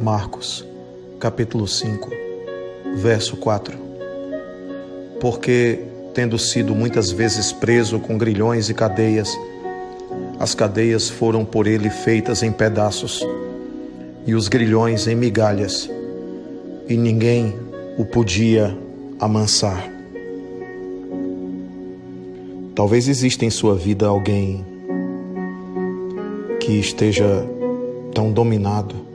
Marcos, capítulo 5, verso 4. Porque, tendo sido muitas vezes preso com grilhões e cadeias, as cadeias foram por ele feitas em pedaços, e os grilhões em migalhas, e ninguém o podia amansar. Talvez exista em sua vida alguém que esteja tão dominado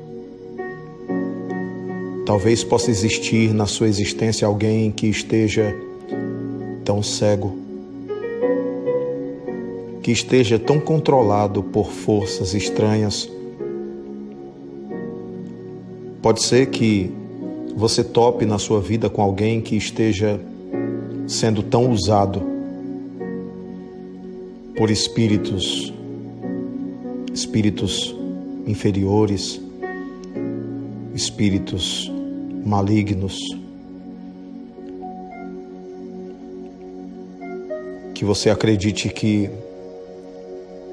Talvez possa existir na sua existência alguém que esteja tão cego, que esteja tão controlado por forças estranhas. Pode ser que você tope na sua vida com alguém que esteja sendo tão usado por espíritos, espíritos inferiores, espíritos malignos. Que você acredite que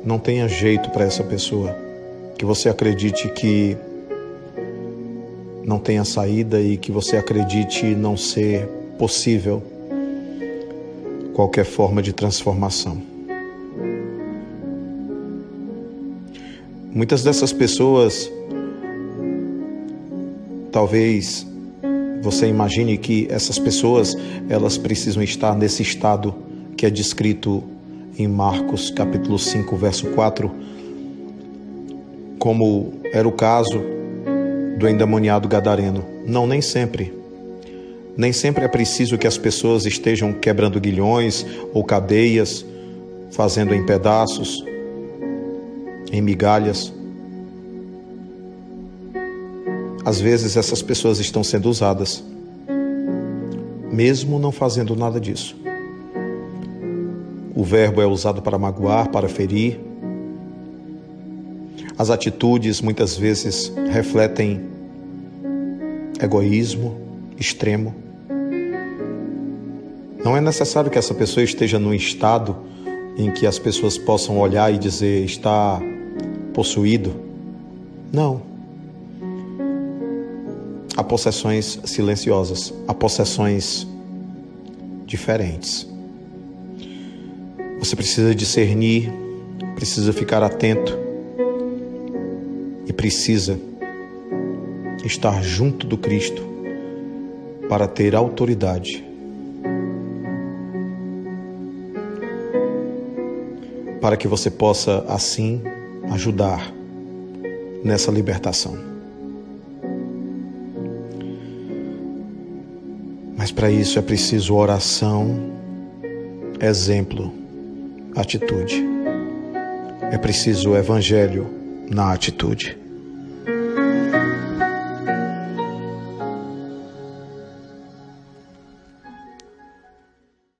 não tenha jeito para essa pessoa. Que você acredite que não tenha saída e que você acredite não ser possível qualquer forma de transformação. Muitas dessas pessoas talvez você imagine que essas pessoas, elas precisam estar nesse estado que é descrito em Marcos capítulo 5, verso 4, como era o caso do endemoniado gadareno. Não, nem sempre. Nem sempre é preciso que as pessoas estejam quebrando guilhões ou cadeias, fazendo em pedaços, em migalhas. Às vezes essas pessoas estão sendo usadas, mesmo não fazendo nada disso. O verbo é usado para magoar, para ferir. As atitudes muitas vezes refletem egoísmo extremo. Não é necessário que essa pessoa esteja num estado em que as pessoas possam olhar e dizer está possuído. Não. Há possessões silenciosas, há possessões diferentes. Você precisa discernir, precisa ficar atento e precisa estar junto do Cristo para ter autoridade. Para que você possa assim ajudar nessa libertação. Mas para isso é preciso oração, exemplo, atitude. É preciso o evangelho na atitude.